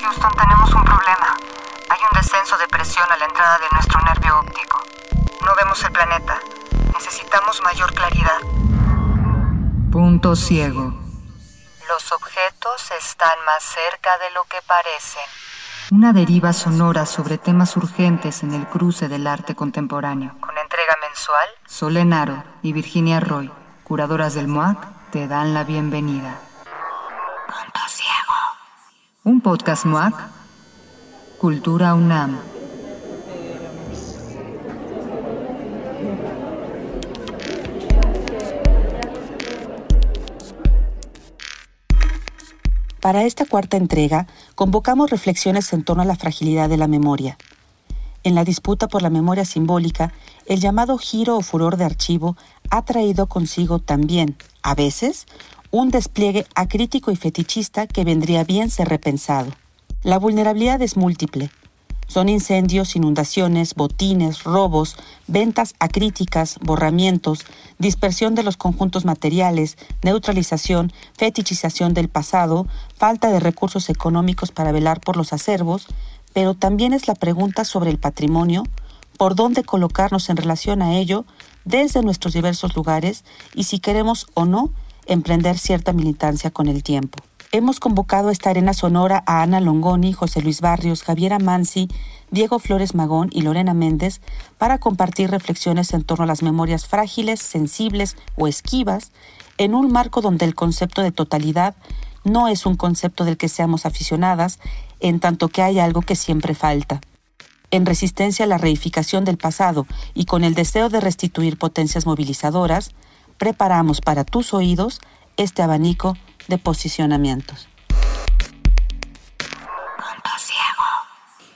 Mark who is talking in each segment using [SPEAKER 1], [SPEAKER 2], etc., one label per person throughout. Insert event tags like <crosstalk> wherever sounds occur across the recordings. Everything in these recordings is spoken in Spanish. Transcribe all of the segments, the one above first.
[SPEAKER 1] Houston, tenemos un problema. Hay un descenso de presión a la entrada de nuestro nervio óptico. No vemos el planeta. Necesitamos mayor claridad.
[SPEAKER 2] Punto ciego.
[SPEAKER 1] Los objetos están más cerca de lo que parecen.
[SPEAKER 2] Una deriva sonora sobre temas urgentes en el cruce del arte contemporáneo.
[SPEAKER 1] Con entrega mensual,
[SPEAKER 2] Solenaro y Virginia Roy, curadoras del MOAC, te dan la bienvenida.
[SPEAKER 1] Punto Ciego.
[SPEAKER 2] Un podcast MOAC. Cultura UNAM.
[SPEAKER 3] Para esta cuarta entrega, convocamos reflexiones en torno a la fragilidad de la memoria. En la disputa por la memoria simbólica, el llamado giro o furor de archivo ha traído consigo también, a veces, un despliegue acrítico y fetichista que vendría bien ser repensado. La vulnerabilidad es múltiple. Son incendios, inundaciones, botines, robos, ventas acríticas, borramientos, dispersión de los conjuntos materiales, neutralización, fetichización del pasado, falta de recursos económicos para velar por los acervos, pero también es la pregunta sobre el patrimonio, por dónde colocarnos en relación a ello desde nuestros diversos lugares y si queremos o no emprender cierta militancia con el tiempo. Hemos convocado a esta arena sonora a Ana Longoni, José Luis Barrios, Javiera Mansi, Diego Flores Magón y Lorena Méndez para compartir reflexiones en torno a las memorias frágiles, sensibles o esquivas en un marco donde el concepto de totalidad no es un concepto del que seamos aficionadas, en tanto que hay algo que siempre falta. En resistencia a la reificación del pasado y con el deseo de restituir potencias movilizadoras, preparamos para tus oídos este abanico de posicionamientos.
[SPEAKER 1] Punto Ciego.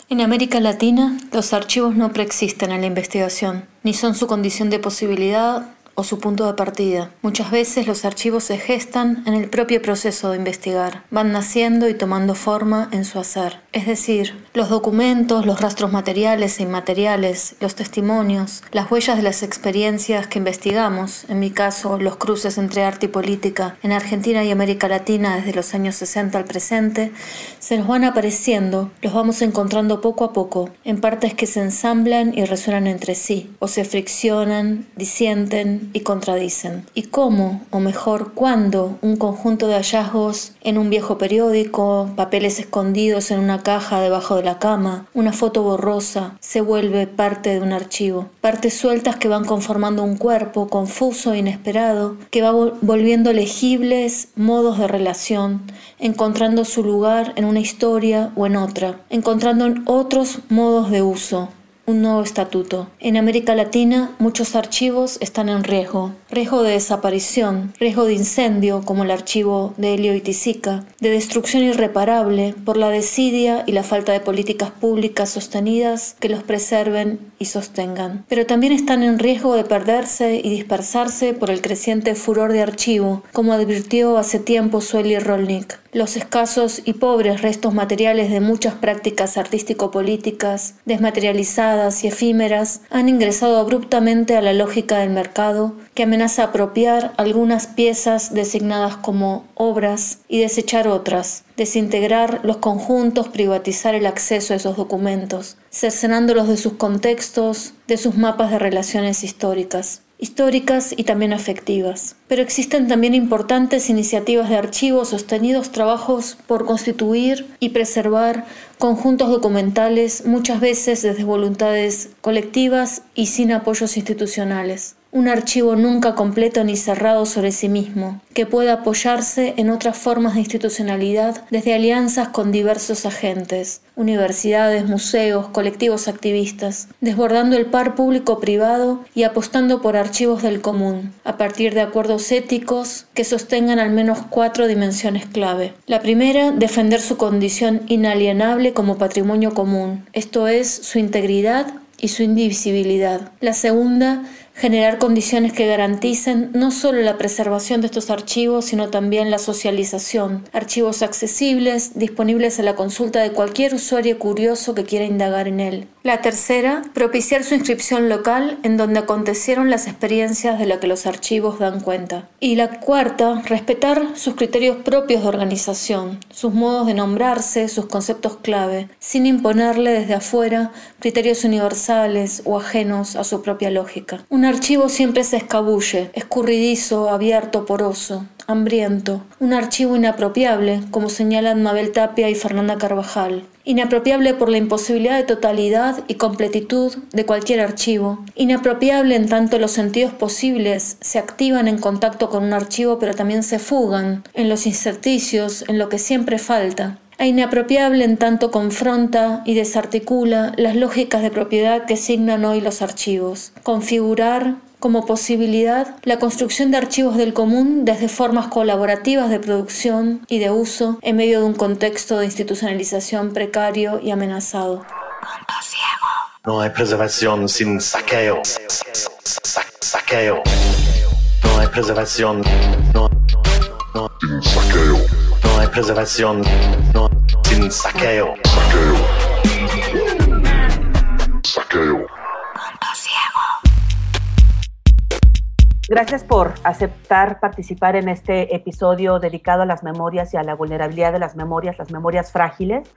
[SPEAKER 4] En América Latina, los archivos no preexisten en la investigación, ni son su condición de posibilidad su punto de partida. Muchas veces los archivos se gestan en el propio proceso de investigar, van naciendo y tomando forma en su hacer. Es decir, los documentos, los rastros materiales e inmateriales, los testimonios, las huellas de las experiencias que investigamos, en mi caso los cruces entre arte y política en Argentina y América Latina desde los años 60 al presente, se nos van apareciendo, los vamos encontrando poco a poco, en partes que se ensamblan y resuenan entre sí, o se friccionan, disienten y contradicen. ¿Y cómo, o mejor, cuándo, un conjunto de hallazgos en un viejo periódico, papeles escondidos en una caja debajo de la cama, una foto borrosa, se vuelve parte de un archivo? Partes sueltas que van conformando un cuerpo confuso e inesperado, que va volviendo legibles modos de relación, encontrando su lugar en una historia o en otra, encontrando otros modos de uso, un nuevo estatuto. En América Latina muchos archivos están en riesgo. Riesgo de desaparición, riesgo de incendio como el archivo de Helio y Tizica, de destrucción irreparable por la desidia y la falta de políticas públicas sostenidas que los preserven y sostengan. Pero también están en riesgo de perderse y dispersarse por el creciente furor de archivo, como advirtió hace tiempo Sueli Rolnik. Los escasos y pobres restos materiales de muchas prácticas artístico-políticas, desmaterializadas y efímeras, han ingresado abruptamente a la lógica del mercado que amenaza apropiar algunas piezas designadas como obras y desechar otras, desintegrar los conjuntos, privatizar el acceso a esos documentos, cercenándolos de sus contextos, de sus mapas de relaciones históricas históricas y también afectivas. Pero existen también importantes iniciativas de archivo sostenidos trabajos por constituir y preservar conjuntos documentales, muchas veces desde voluntades colectivas y sin apoyos institucionales un archivo nunca completo ni cerrado sobre sí mismo, que pueda apoyarse en otras formas de institucionalidad desde alianzas con diversos agentes, universidades, museos, colectivos activistas, desbordando el par público-privado y apostando por archivos del común, a partir de acuerdos éticos que sostengan al menos cuatro dimensiones clave. La primera, defender su condición inalienable como patrimonio común, esto es, su integridad y su indivisibilidad. La segunda, generar condiciones que garanticen no solo la preservación de estos archivos, sino también la socialización, archivos accesibles, disponibles a la consulta de cualquier usuario curioso que quiera indagar en él. La tercera, propiciar su inscripción local en donde acontecieron las experiencias de las que los archivos dan cuenta. Y la cuarta, respetar sus criterios propios de organización, sus modos de nombrarse, sus conceptos clave, sin imponerle desde afuera criterios universales o ajenos a su propia lógica. Un archivo siempre se escabulle, escurridizo, abierto, poroso, hambriento, un archivo inapropiable, como señalan Mabel Tapia y Fernanda Carvajal, inapropiable por la imposibilidad de totalidad y completitud de cualquier archivo, inapropiable en tanto los sentidos posibles se activan en contacto con un archivo pero también se fugan, en los incerticios, en lo que siempre falta, e inapropiable en tanto confronta y desarticula las lógicas de propiedad que signan hoy los archivos. Configurar, como posibilidad la construcción de archivos del común desde formas colaborativas de producción y de uso en medio de un contexto de institucionalización precario y amenazado.
[SPEAKER 5] No hay preservación sin saqueo. saqueo. No hay preservación. No, no, sin saqueo. No hay preservación. No, sin saqueo. Saqueo.
[SPEAKER 6] Saqueo. Gracias por aceptar participar en este episodio dedicado a las memorias y a la vulnerabilidad de las memorias, las memorias frágiles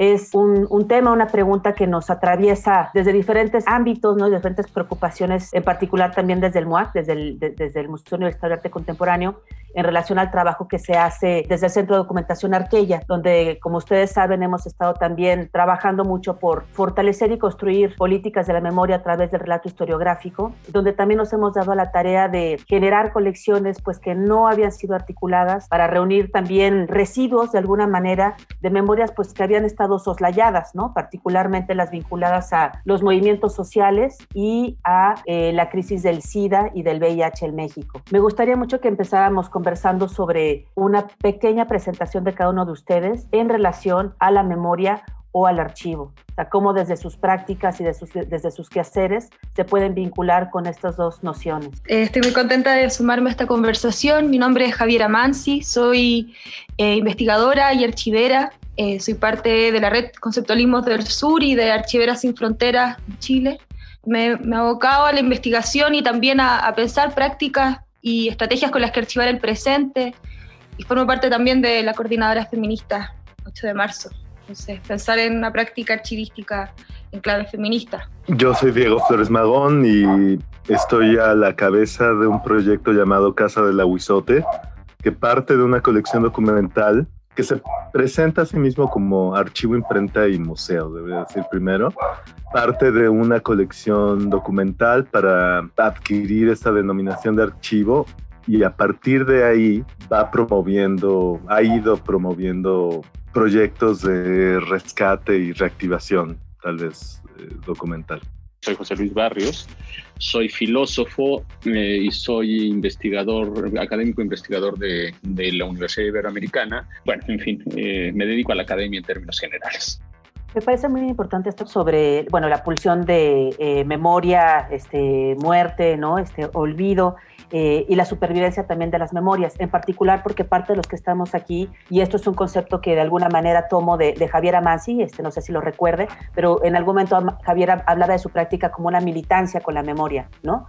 [SPEAKER 6] es un, tema, una pregunta que nos atraviesa desde diferentes ámbitos, ¿no? diferentes preocupaciones, en particular también desde el MUAC, desde el, desde el Museo Universitario de Arte Contemporáneo, en relación al trabajo que se hace desde el Centro de Documentación Arquella, donde, como ustedes saben, hemos estado también trabajando mucho por fortalecer y construir políticas de la memoria a través del relato historiográfico, donde también nos hemos dado a la tarea de generar colecciones pues que no habían sido articuladas para reunir también residuos de alguna manera de memorias pues que habían estado soslayadas, ¿no? particularmente las vinculadas a los movimientos sociales y a eh, la crisis del SIDA y del VIH en México. Me gustaría mucho que empezáramos conversando sobre una pequeña presentación de cada uno de ustedes en relación a la memoria o al archivo. O cómo desde sus prácticas y desde sus quehaceres se pueden vincular con estas dos nociones.
[SPEAKER 7] Eh, estoy muy contenta de sumarme a esta conversación. Mi nombre es Javiera Mansi, soy eh, investigadora y archivera eh, soy parte de la red Conceptualismos del Sur y de Archiveras Sin Fronteras Chile. Me, me abocado a la investigación y también a, pensar prácticas y estrategias con las que archivar el presente y formo parte también de la coordinadora feminista 8 de marzo. Entonces, pensar en una práctica archivística en clave feminista.
[SPEAKER 8] Yo soy Diego Flores Magón y estoy a la cabeza de un proyecto llamado Casa del Aguizote, que parte de una colección documental que se presenta a sí mismo como archivo, imprenta y museo, debería decir primero, parte de una colección documental para adquirir esta denominación de archivo y a partir de ahí va promoviendo, ha ido promoviendo proyectos de rescate y reactivación, tal vez eh, documental.
[SPEAKER 9] Soy José Luis Barrios, soy filósofo eh, y soy investigador, académico investigador de, la Universidad Iberoamericana. Bueno, en fin, eh, me dedico a la academia en términos generales.
[SPEAKER 6] Me parece muy importante esto sobre, bueno, la pulsión de eh, memoria, este, muerte, ¿no? Este, olvido. Eh, y la supervivencia también de las memorias, en particular porque parte de los que estamos aquí, y esto es un concepto que de alguna manera tomo de, Javier Amansi, este, no sé si lo recuerde, pero en algún momento Javier hablaba de su práctica como una militancia con la memoria, ¿no?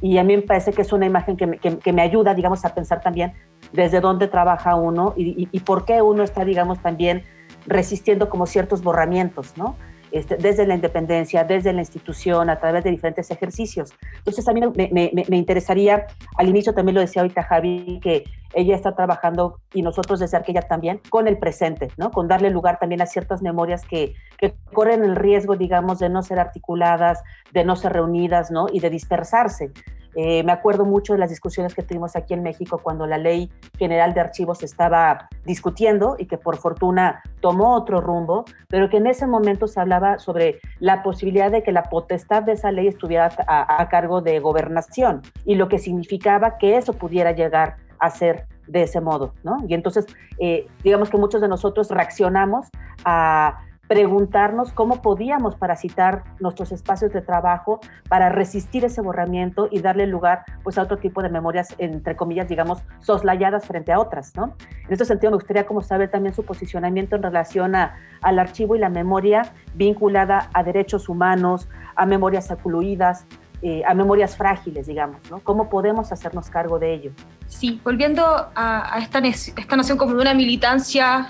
[SPEAKER 6] Y a mí me parece que es una imagen que me, que, me ayuda, digamos, a pensar también desde dónde trabaja uno y por qué uno está, digamos, también resistiendo como ciertos borramientos, ¿no? Este, desde la independencia, desde la institución, a través de diferentes ejercicios. Entonces, a mí me, interesaría, al inicio también lo decía ahorita Javi, que ella está trabajando y nosotros desde Arquella también con el presente, ¿no? Con darle lugar también a ciertas memorias que, que corren el riesgo, digamos, de no ser articuladas, de no ser reunidas, ¿no? Y de dispersarse. Eh, me acuerdo mucho de las discusiones que tuvimos aquí en México cuando la ley general de archivos estaba discutiendo y que por fortuna tomó otro rumbo, pero que en ese momento se hablaba sobre la posibilidad de que la potestad de esa ley estuviera a, cargo de gobernación y lo que significaba que eso pudiera llegar a ser de ese modo, ¿no? Y entonces, eh, digamos que muchos de nosotros reaccionamos a preguntarnos cómo podíamos parasitar nuestros espacios de trabajo para resistir ese borramiento y darle lugar pues a otro tipo de memorias, entre comillas, digamos, soslayadas frente a otras, ¿no? En este sentido me gustaría como saber también su posicionamiento en relación a, al archivo y la memoria vinculada a derechos humanos, a memorias excluidas, eh, a memorias frágiles, digamos, ¿no? ¿Cómo podemos hacernos cargo de ello?
[SPEAKER 7] Sí, volviendo a, esta, esta, noción como de una militancia,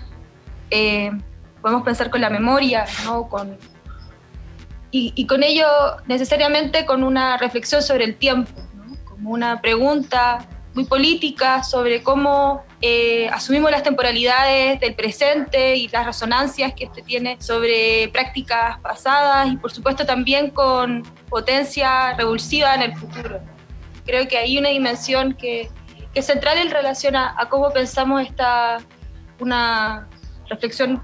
[SPEAKER 7] eh, podemos pensar con la memoria, ¿no? Con, y, y, con ello necesariamente con una reflexión sobre el tiempo, ¿no? como una pregunta muy política sobre cómo eh, asumimos las temporalidades del presente y las resonancias que este tiene sobre prácticas pasadas y por supuesto también con potencia revulsiva en el futuro. Creo que hay una dimensión que, que es central en relación a, cómo pensamos esta, una reflexión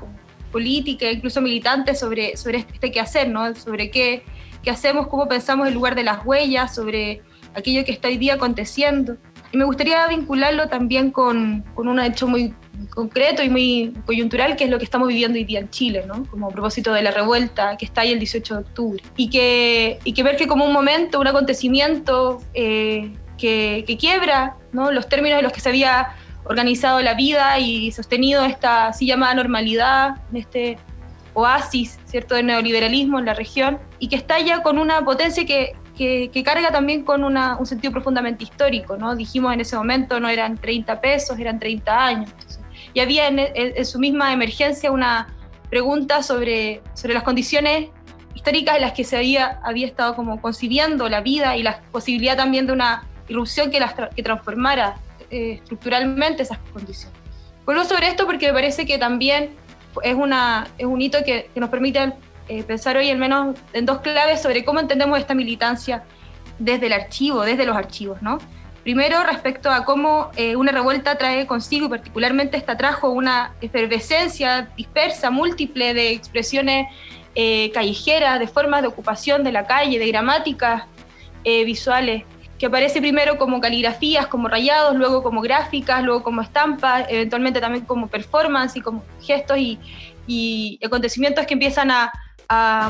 [SPEAKER 7] política, incluso militante sobre, sobre este quehacer, ¿no? sobre qué, qué hacemos, cómo pensamos el lugar de las huellas, sobre aquello que está hoy día aconteciendo. Y me gustaría vincularlo también con, con un hecho muy concreto y muy coyuntural, que es lo que estamos viviendo hoy día en Chile, ¿no? Como a propósito de la revuelta que está ahí el 18 de octubre. Y que, y que ver que como un momento, un acontecimiento eh, que, que, quiebra ¿no? los términos en los que se había organizado la vida y sostenido esta así llamada normalidad, este oasis, ¿cierto?, del neoliberalismo en la región, y que está ya con una potencia que, que, carga también con un sentido profundamente histórico, ¿no? Dijimos en ese momento no eran 30 pesos, eran 30 años. y había en, su misma emergencia una pregunta sobre, sobre las condiciones históricas en las que se había, había estado como concibiendo la vida y la posibilidad también de una irrupción que, las, que transformara eh, estructuralmente esas condiciones. Vuelvo sobre esto porque me parece que también es, una, es un hito que, nos permite eh, pensar hoy al menos en dos claves sobre cómo entendemos esta militancia desde el archivo, desde los archivos, ¿no? Primero, respecto a cómo eh, una revuelta trae consigo, y particularmente esta trajo una efervescencia dispersa, múltiple de expresiones eh, callejeras, de formas de ocupación de la calle, de gramáticas visuales, que aparece primero como caligrafías, como rayados, luego como gráficas, luego como estampas, eventualmente también como performance y como gestos y acontecimientos que empiezan a,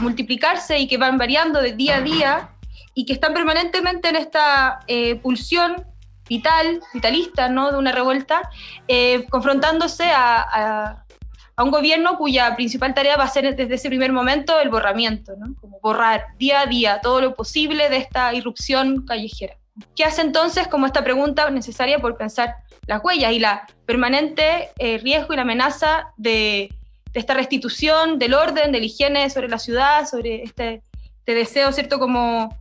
[SPEAKER 7] multiplicarse y que van variando de día a día y que están permanentemente en esta eh, pulsión vital, vitalista, ¿no? De una revuelta, eh, confrontándose a, a, un gobierno cuya principal tarea va a ser desde ese primer momento el borramiento, ¿no? Como borrar día a día todo lo posible de esta irrupción callejera. ¿Qué hace entonces como esta pregunta necesaria por pensar las huellas y la permanente eh, riesgo y la amenaza de de esta restitución del orden, de la higiene sobre la ciudad, sobre este, este deseo, ¿cierto? Como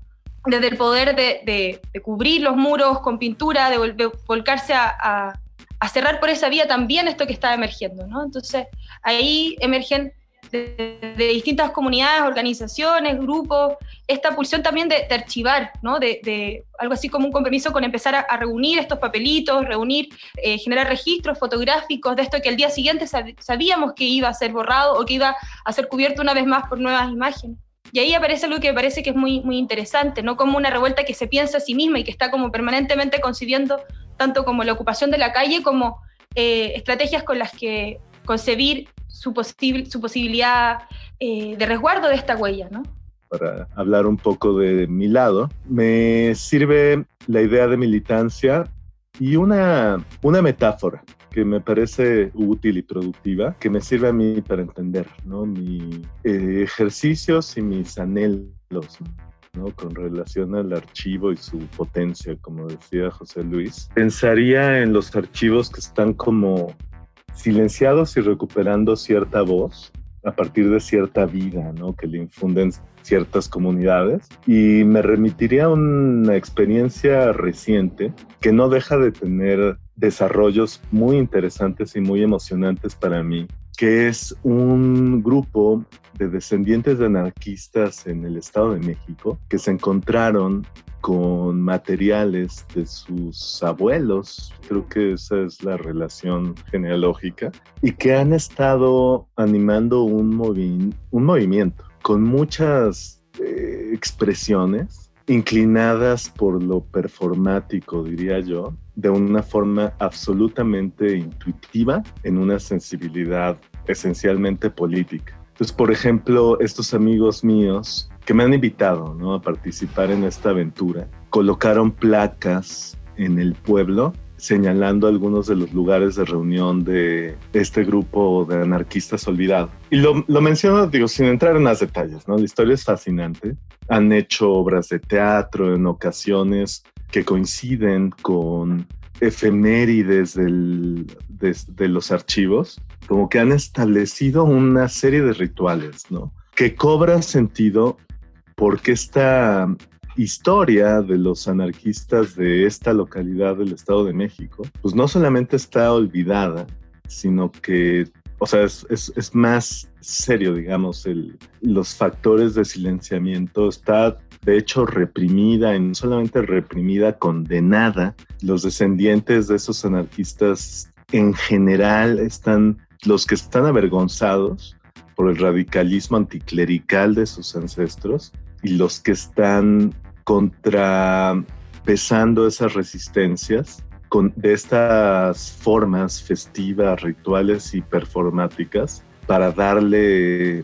[SPEAKER 7] desde el poder de, cubrir los muros con pintura, de, volcarse a, a, cerrar por esa vía también esto que está emergiendo, ¿no? Entonces, ahí emergen de, distintas comunidades, organizaciones, grupos, esta pulsión también de, archivar, ¿no? De, algo así como un compromiso con empezar a, reunir estos papelitos, reunir, eh, generar registros fotográficos de esto que el día siguiente sabíamos que iba a ser borrado o que iba a ser cubierto una vez más por nuevas imágenes. Y ahí aparece algo que me parece que es muy, muy interesante, ¿no? Como una revuelta que se piensa a sí misma y que está como permanentemente concibiendo tanto como la ocupación de la calle como eh, estrategias con las que concebir su, su posibilidad eh, de resguardo de esta huella, ¿no?
[SPEAKER 8] Para hablar un poco de mi lado, me sirve la idea de militancia y una, una metáfora que me parece útil y productiva, que me sirve a mí para entender ¿no? mis eh, ejercicios y mis anhelos. ¿no? con relación al archivo y su potencia, como decía José Luis. Pensaría en los archivos que están como silenciados y recuperando cierta voz a partir de cierta vida ¿no? que le infunden ciertas comunidades. Y me remitiría a una experiencia reciente que no deja de tener desarrollos muy interesantes y muy emocionantes para mí, que es un grupo de descendientes de anarquistas en el Estado de México que se encontraron con materiales de sus abuelos, creo que esa es la relación genealógica, y que han estado animando un, un movimiento con muchas eh, expresiones inclinadas por lo performático, diría yo, de una forma absolutamente intuitiva, en una sensibilidad esencialmente política. Entonces, por ejemplo, estos amigos míos que me han invitado ¿no? a participar en esta aventura, colocaron placas en el pueblo señalando algunos de los lugares de reunión de este grupo de anarquistas olvidados. Y lo, lo, menciono, digo, sin entrar en más detalles, ¿no? La historia es fascinante. Han hecho obras de teatro en ocasiones que coinciden con efemérides del, de, de, los archivos, como que han establecido una serie de rituales, ¿no? Que cobran sentido porque esta historia de los anarquistas de esta localidad del Estado de México, pues no solamente está olvidada, sino que, o sea, es, es, es más serio, digamos, el, los factores de silenciamiento. Está, de hecho, reprimida, y no solamente reprimida, condenada. Los descendientes de esos anarquistas en general están, los que están avergonzados por el radicalismo anticlerical de sus ancestros y los que están contrapesando esas resistencias con, de estas formas festivas, rituales y performáticas para darle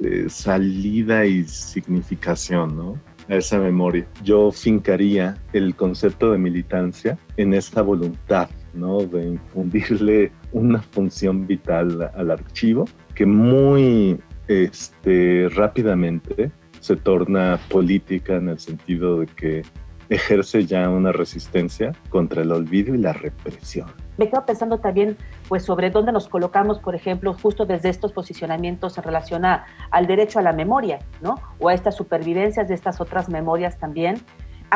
[SPEAKER 8] eh, salida y significación ¿no? a esa memoria. Yo fincaría el concepto de militancia en esta voluntad ¿no? de infundirle una función vital al archivo que muy este, rápidamente se torna política en el sentido de que ejerce ya una resistencia contra el olvido y la represión.
[SPEAKER 6] Me quedo pensando también pues sobre dónde nos colocamos, por ejemplo, justo desde estos posicionamientos en relación a, al derecho a la memoria, ¿no? O a estas supervivencias de estas otras memorias también,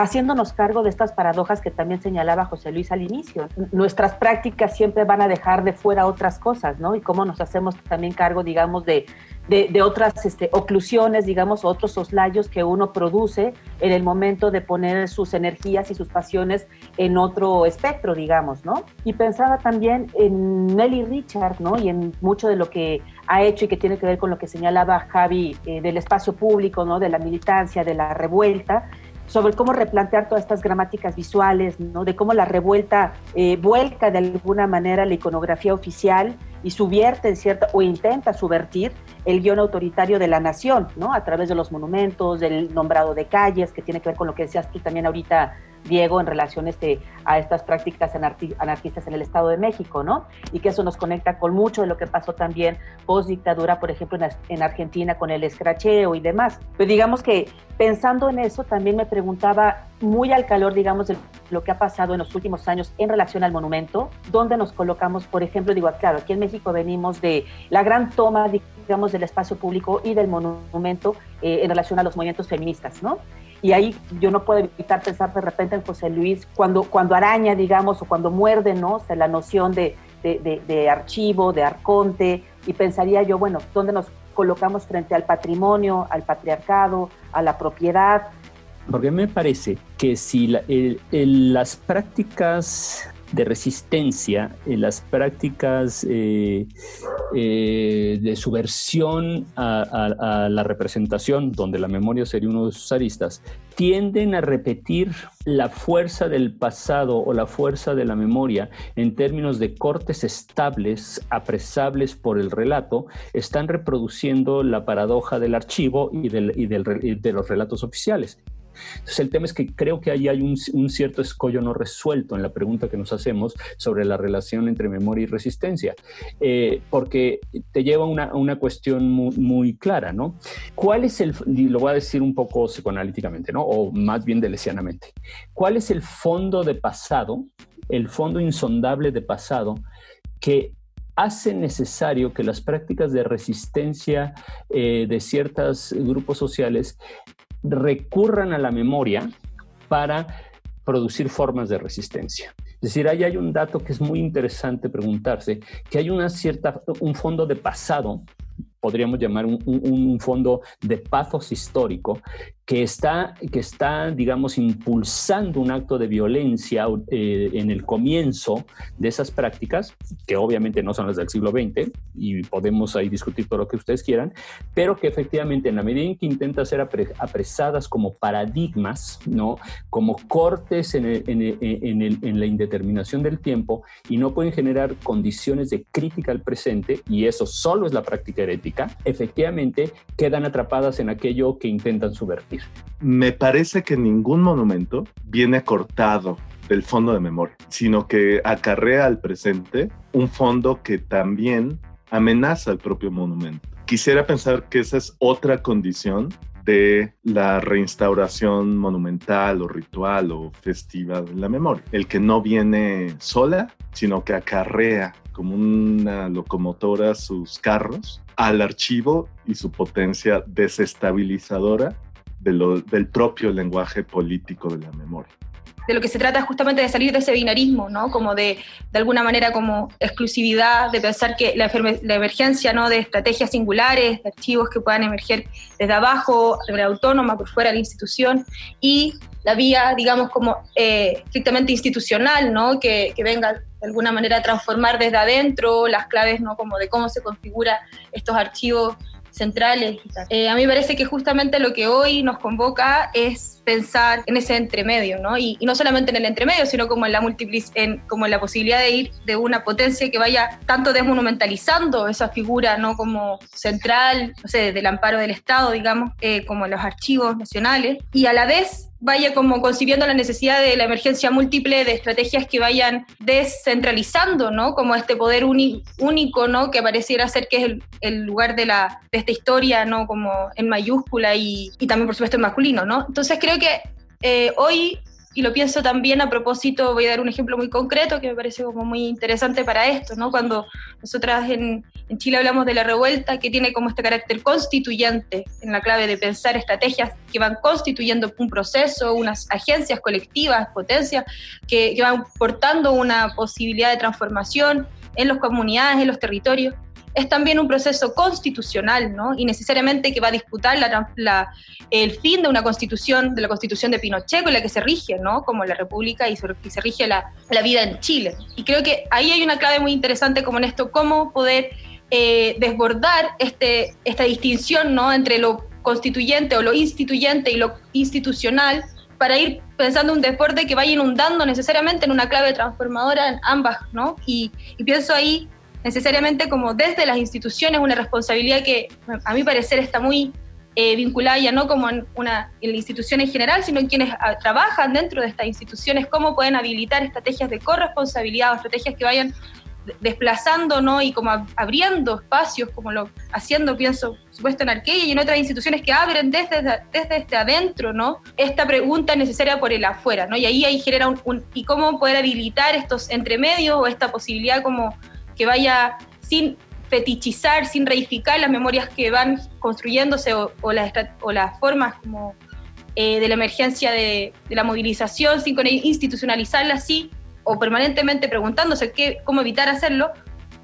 [SPEAKER 6] haciéndonos cargo de estas paradojas que también señalaba José Luis al inicio. Nuestras prácticas siempre van a dejar de fuera otras cosas, ¿no? Y cómo nos hacemos también cargo, digamos, de, de, otras este, oclusiones, digamos, otros soslayos que uno produce en el momento de poner sus energías y sus pasiones en otro espectro, digamos, ¿no? Y pensaba también en Nelly Richard, ¿no? Y en mucho de lo que ha hecho y que tiene que ver con lo que señalaba Javi eh, del espacio público, ¿no? De la militancia, de la revuelta sobre cómo replantear todas estas gramáticas visuales, ¿no? de cómo la revuelta eh, vuelca de alguna manera la iconografía oficial y subvierte en cierta, o intenta subvertir el guion autoritario de la nación, ¿no? a través de los monumentos, del nombrado de calles, que tiene que ver con lo que decías tú también ahorita, Diego, en relación este, a estas prácticas anarquistas en el Estado de México, ¿no? Y que eso nos conecta con mucho de lo que pasó también post dictadura, por ejemplo, en, Argentina con el escracheo y demás. Pero digamos que pensando en eso, también me preguntaba, muy al calor, digamos, de lo que ha pasado en los últimos años en relación al monumento, ¿dónde nos colocamos, por ejemplo, digo, claro, aquí en México venimos de la gran toma, digamos, del espacio público y del monumento eh, en relación a los movimientos feministas, ¿no? Y ahí yo no puedo evitar pensar de repente en José Luis cuando, cuando araña, digamos, o cuando muerde, ¿no? La noción de, de, archivo, de arconte, y pensaría yo, bueno, ¿dónde nos colocamos frente al patrimonio, al patriarcado, a la propiedad?
[SPEAKER 10] Porque me parece que si las prácticas de resistencia, en las prácticas eh, eh, de subversión a, la representación, donde la memoria sería uno de sus aristas, tienden a repetir la fuerza del pasado o la fuerza de la memoria en términos de cortes estables, apresables por el relato, están reproduciendo la paradoja del archivo y, del, y de los relatos oficiales. Entonces el tema es que creo que ahí hay un, cierto escollo no resuelto en la pregunta que nos hacemos sobre la relación entre memoria y resistencia, eh, porque te lleva a una, cuestión muy, clara, ¿no? ¿Cuál es el, y lo voy a decir un poco psicoanalíticamente, ¿no? O más bien delesianamente, ¿cuál es el fondo de pasado, el fondo insondable de pasado que hace necesario que las prácticas de resistencia eh, de ciertos grupos sociales recurran a la memoria para producir formas de resistencia. Es decir, ahí hay un dato que es muy interesante preguntarse, que hay una cierta, un fondo de pasado, podríamos llamar un, un fondo de pathos histórico, que está, que está, digamos, impulsando un acto de violencia eh, en el comienzo de esas prácticas, que obviamente no son las del siglo XX, y podemos ahí discutir todo lo que ustedes quieran, pero que efectivamente en la medida en que intenta ser apresadas como paradigmas, ¿no? como cortes en, en la indeterminación del tiempo, y no pueden generar condiciones de crítica al presente, y eso solo es la práctica herética, efectivamente quedan atrapadas en aquello que intentan subvertir.
[SPEAKER 8] Me parece que ningún monumento viene cortado del fondo de memoria, sino que acarrea al presente un fondo que también amenaza al propio monumento. Quisiera pensar que esa es otra condición de la reinstauración monumental o ritual o festiva de la memoria. El que no viene sola, sino que acarrea como una locomotora sus carros al archivo y su potencia desestabilizadora del propio lenguaje político de la memoria
[SPEAKER 7] de lo que se trata justamente de salir de ese binarismo, ¿no? Como de, de alguna manera, como exclusividad, de pensar que la, la, emergencia, ¿no? De estrategias singulares, de archivos que puedan emerger desde abajo, de manera autónoma, por fuera de la institución, y la vía, digamos, como eh, estrictamente institucional, ¿no? Que, que venga de alguna manera a transformar desde adentro las claves, ¿no? Como de cómo se configura estos archivos centrales. Eh, a mí me parece que justamente lo que hoy nos convoca es pensar en ese entremedio, ¿no? Y, no solamente en el entremedio, sino como en la en, como en la posibilidad de ir de una potencia que vaya tanto desmonumentalizando esa figura, ¿no? Como central, no sé, del amparo del Estado, digamos, eh, como los archivos nacionales, y a la vez vaya como concibiendo la necesidad de la emergencia múltiple de estrategias que vayan descentralizando, ¿no? Como este poder único, ¿no? Que pareciera ser que es el, lugar de, la, de esta historia, ¿no? Como en mayúscula y, y también, por supuesto, en masculino, ¿no? Entonces creo que eh, hoy y lo pienso también a propósito, voy a dar un ejemplo muy concreto que me parece como muy interesante para esto, ¿no? Cuando nosotras en, Chile hablamos de la revuelta que tiene como este carácter constituyente en la clave de pensar estrategias que van constituyendo un proceso, unas agencias colectivas, potencias, que, que van portando una posibilidad de transformación en las comunidades, en los territorios es también un proceso constitucional, ¿no? Y necesariamente que va a disputar la, el fin de una constitución, de la constitución de Pinochet, con la que se rige, ¿no? Como la República y, se rige la, la, vida en Chile. Y creo que ahí hay una clave muy interesante como en esto, cómo poder eh, desbordar este, esta distinción, ¿no? Entre lo constituyente o lo instituyente y lo institucional para ir pensando un desborde que vaya inundando necesariamente en una clave transformadora en ambas, ¿no? Y, y pienso ahí necesariamente como desde las instituciones una responsabilidad que a mi parecer está muy eh, vinculada ya no como en, una, en la institución en general, sino en quienes ah, trabajan dentro de estas instituciones, cómo pueden habilitar estrategias de corresponsabilidad o estrategias que vayan desplazando ¿no? y como abriendo espacios, como lo haciendo, pienso, supuesto en Arqueya y en otras instituciones que abren desde, desde este adentro, ¿no? Esta pregunta necesaria por el afuera, ¿no? Y ahí, ahí genera un, un, y cómo poder habilitar estos entremedios o esta posibilidad como que vaya sin fetichizar, sin reificar las memorias que van construyéndose o, las, o las, formas como eh, de la emergencia de, la movilización, sin institucionalizarla así, o permanentemente preguntándose qué, cómo evitar hacerlo,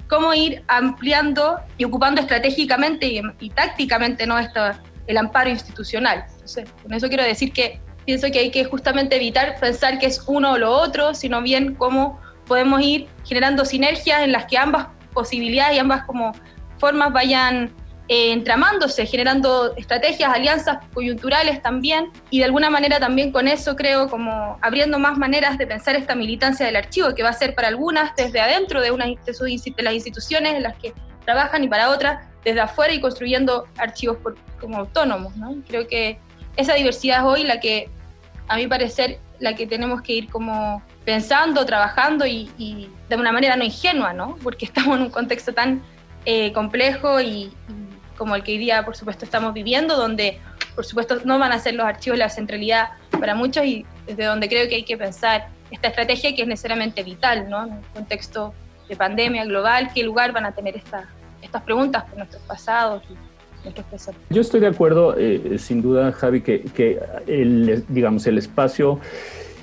[SPEAKER 7] cómo ir ampliando y ocupando estratégicamente y, tácticamente ¿no? Esto, el amparo institucional. Entonces, con eso quiero decir que pienso que hay que justamente evitar pensar que es uno o lo otro, sino bien cómo podemos ir generando sinergias en las que ambas posibilidades y ambas como formas vayan eh, entramándose, generando estrategias, alianzas coyunturales también, y de alguna manera también con eso creo como abriendo más maneras de pensar esta militancia del archivo, que va a ser para algunas desde adentro de, una, de, de las instituciones en las que trabajan y para otras desde afuera y construyendo archivos como autónomos. ¿no? Creo que esa diversidad es hoy la que, a mi parecer, la que tenemos que ir como pensando, trabajando y, de una manera no ingenua, ¿no? Porque <laughs> estamos en un contexto tan eh, complejo y, como el que hoy día, por supuesto, estamos viviendo, donde, por supuesto, no van a ser los archivos la centralidad para muchos y desde donde creo que hay que pensar esta estrategia que es necesariamente vital, ¿no? En un contexto de pandemia global, ¿qué lugar van a tener estas estas preguntas por nuestros pasados y
[SPEAKER 10] Yo estoy de acuerdo, eh, sin duda, Javi, que, que el, digamos, el espacio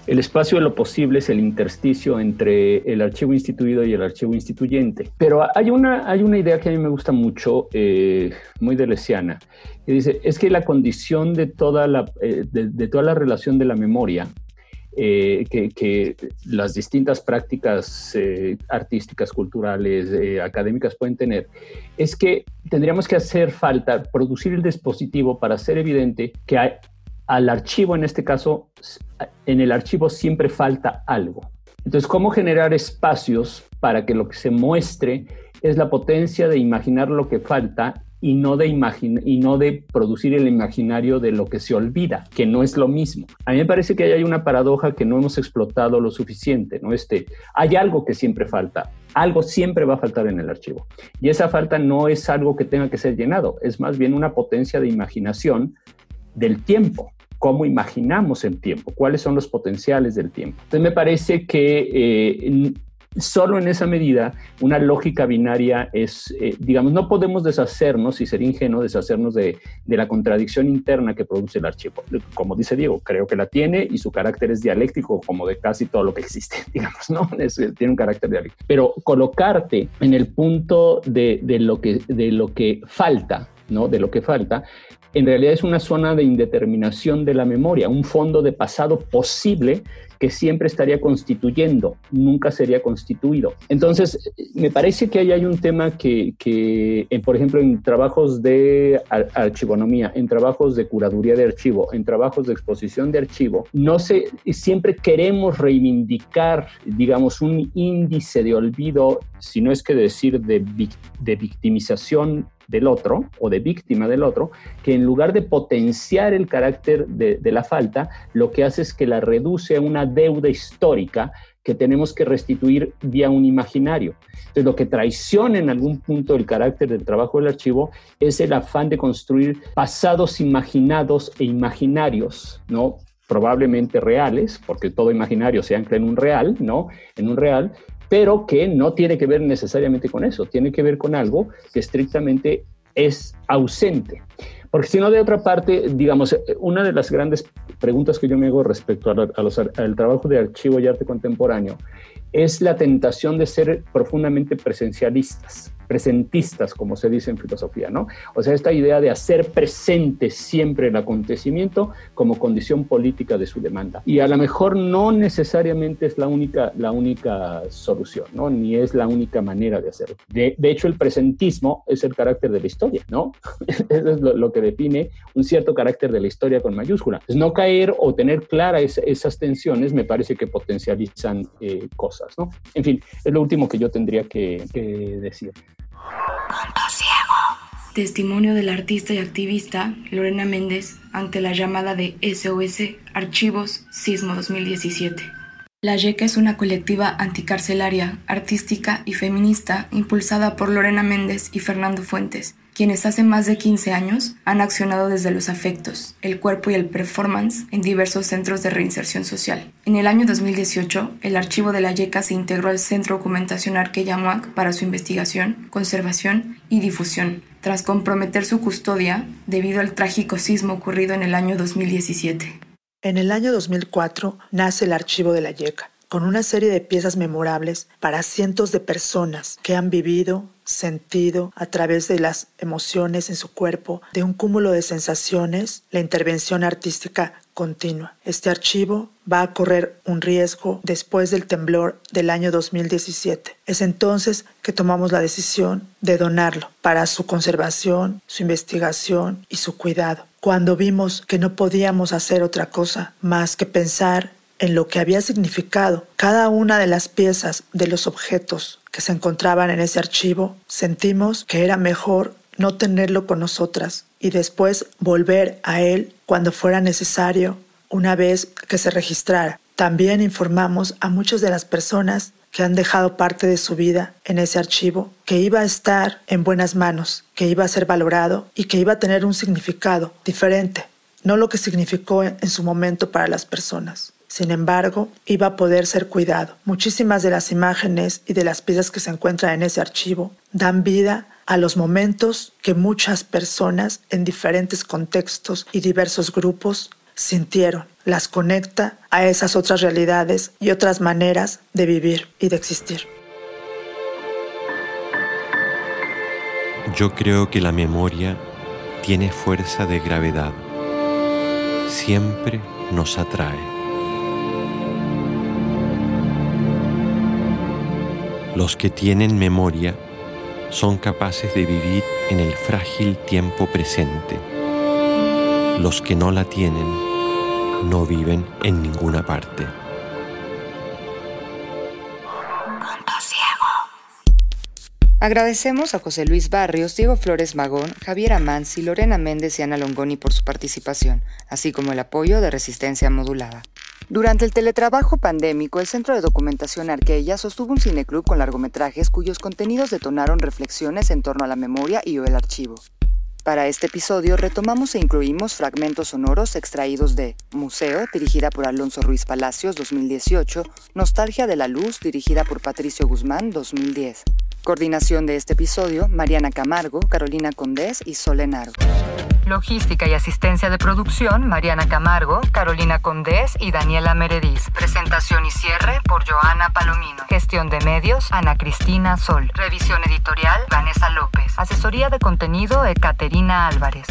[SPEAKER 10] el espacio de lo posible es el intersticio entre el archivo instituido y el archivo instituyente. Pero hay una, hay una idea que a mí me gusta mucho, eh, muy delesiana, que dice, es que la condición de toda la, eh, de, toda la relación de la memoria eh, que, las distintas prácticas artísticas, culturales, académicas pueden tener, es que tendríamos que hacer falta, producir el dispositivo para hacer evidente que hay, al archivo, en este caso, en el archivo siempre falta algo. Entonces, ¿cómo generar espacios para que lo que se muestre es la potencia de imaginar lo que falta y no de y no de producir el imaginario de lo que se olvida, que no es lo mismo. A mí me parece que hay una paradoja que no hemos explotado lo suficiente, ¿no? Este, hay algo que siempre falta, algo siempre va a faltar en el archivo. Y esa falta no es algo que tenga que ser llenado, es más bien una potencia de imaginación del tiempo cómo imaginamos el tiempo, cuáles son los potenciales del tiempo. Entonces me parece que eh, solo en esa medida una lógica binaria es, eh, digamos, no podemos deshacernos, y sería ingenuo deshacernos de, la contradicción interna que produce el archivo. Como dice Diego, creo que la tiene y su carácter es dialéctico como de casi todo lo que existe, <laughs> digamos, ¿no? tiene un carácter dialéctico. Pero colocarte en el punto de, de, lo, que, de lo que falta, ¿no? De lo que falta, en realidad es una zona de indeterminación de la memoria, un fondo de pasado posible que siempre estaría constituyendo, nunca sería constituido. Entonces, me parece que ahí hay un tema que, por ejemplo, en trabajos de archivonomía, en trabajos de curaduría de archivo, en trabajos de exposición de archivo, no sé, siempre queremos reivindicar, digamos, un índice de olvido, si no es que decir de, de victimización del otro o de víctima del otro, que en lugar de potenciar el carácter de, la falta, lo que hace es que la reduce a una deuda histórica que tenemos que restituir vía un imaginario. Entonces, lo que traiciona en algún punto el carácter del trabajo del archivo es el afán de construir pasados imaginados e imaginarios, ¿no? probablemente reales, porque todo imaginario se ancla en un real, ¿no? En un real, pero que no tiene que ver necesariamente con eso, tiene que ver con algo que estrictamente es ausente. Porque si no, de otra parte, digamos, una de las grandes preguntas que yo me hago respecto al trabajo de archivo y arte contemporáneo es la tentación de ser profundamente presencialistas presentistas, como se dice en filosofía, ¿no? O sea, esta idea de hacer presente siempre el acontecimiento como condición política de su demanda. Y a lo mejor no necesariamente es la única, la única solución, ¿no? Ni es la única manera de hacerlo. De, hecho, el presentismo es el carácter de la historia, ¿no? <laughs> Eso es lo, que define un cierto carácter de la historia con mayúscula. Es no caer o tener claras esas tensiones me parece que potencializan eh, cosas, ¿no? En fin, es lo último que yo tendría que decir.
[SPEAKER 11] Testimonio del artista y activista Lorena Méndez ante la llamada de SOS Archivos Sismo 2017. La YECA es una colectiva anticarcelaria, artística y feminista impulsada por Lorena Méndez y Fernando Fuentes, quienes hace más de 15 años han accionado desde los afectos, el cuerpo y el performance en diversos centros de reinserción social. En el año 2018, el archivo de la YECA se integró al Centro Documentación Arqueyamuac para su investigación, conservación y difusión, tras comprometer su custodia debido al trágico sismo ocurrido en el año 2017.
[SPEAKER 12] En el año 2004 nace el archivo de la YECA, con una serie de piezas memorables para cientos de personas que han vivido, sentido a través de las emociones en su cuerpo, de un cúmulo de sensaciones, la intervención artística continua. Este archivo va a correr un riesgo después del temblor del año 2017. Es entonces que tomamos la decisión de donarlo para su conservación, su investigación y su cuidado. Cuando vimos que no podíamos hacer otra cosa más que pensar en lo que había significado cada una de las piezas de los objetos que se encontraban en ese archivo, sentimos que era mejor no tenerlo con nosotras y después volver a él cuando fuera necesario una vez que se registrara. También informamos a muchas de las personas que han dejado parte de su vida en ese archivo, que iba a estar en buenas manos, que iba a ser valorado y que iba a tener un significado diferente, no lo que significó en su momento para las personas. Sin embargo, iba a poder ser cuidado. Muchísimas de las imágenes y de las piezas que se encuentran en ese archivo dan vida a los momentos que muchas personas en diferentes contextos y diversos grupos sintieron. las conecta a esas otras realidades y otras maneras de vivir y de existir.
[SPEAKER 13] Yo creo que la memoria tiene fuerza de gravedad. Siempre nos atrae. Los que tienen memoria son capaces de vivir en el frágil tiempo presente. Los que no la tienen no viven en ninguna parte.
[SPEAKER 2] Agradecemos a José Luis Barrios, Diego Flores Magón, Javier Amanzi, Lorena Méndez y Ana Longoni por su participación, así como el apoyo de Resistencia Modulada. Durante el teletrabajo pandémico, el Centro de Documentación Arqueya sostuvo un cineclub con largometrajes cuyos contenidos detonaron reflexiones en torno a la memoria y o el archivo. Para este episodio retomamos e incluimos fragmentos sonoros extraídos de Museo, dirigida por Alonso Ruiz Palacios 2018, Nostalgia de la Luz, dirigida por Patricio Guzmán 2010. Coordinación de este episodio, Mariana Camargo, Carolina Condés y Solenaro. Logística y asistencia de producción, Mariana Camargo, Carolina Condés y Daniela Merediz. Presentación y cierre por Joana Palomino. Gestión de medios, Ana Cristina Sol. Revisión editorial, Vanessa López. Asesoría de contenido, Ekaterina Álvarez.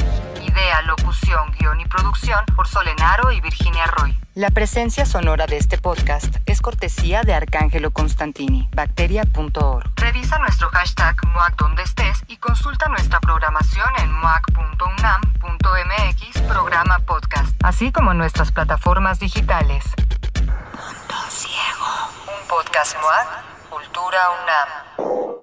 [SPEAKER 2] Idea, locución, guion y producción por Solenaro y Virginia Roy. La presencia sonora de este podcast es cortesía de Arcángelo Constantini, bacteria.org. Revisa nuestro hashtag MOAC donde estés y consulta nuestra programación en moac.unam.mx programa podcast, así como nuestras plataformas digitales. Punto Ciego. Un podcast MOAC, Cultura UNAM.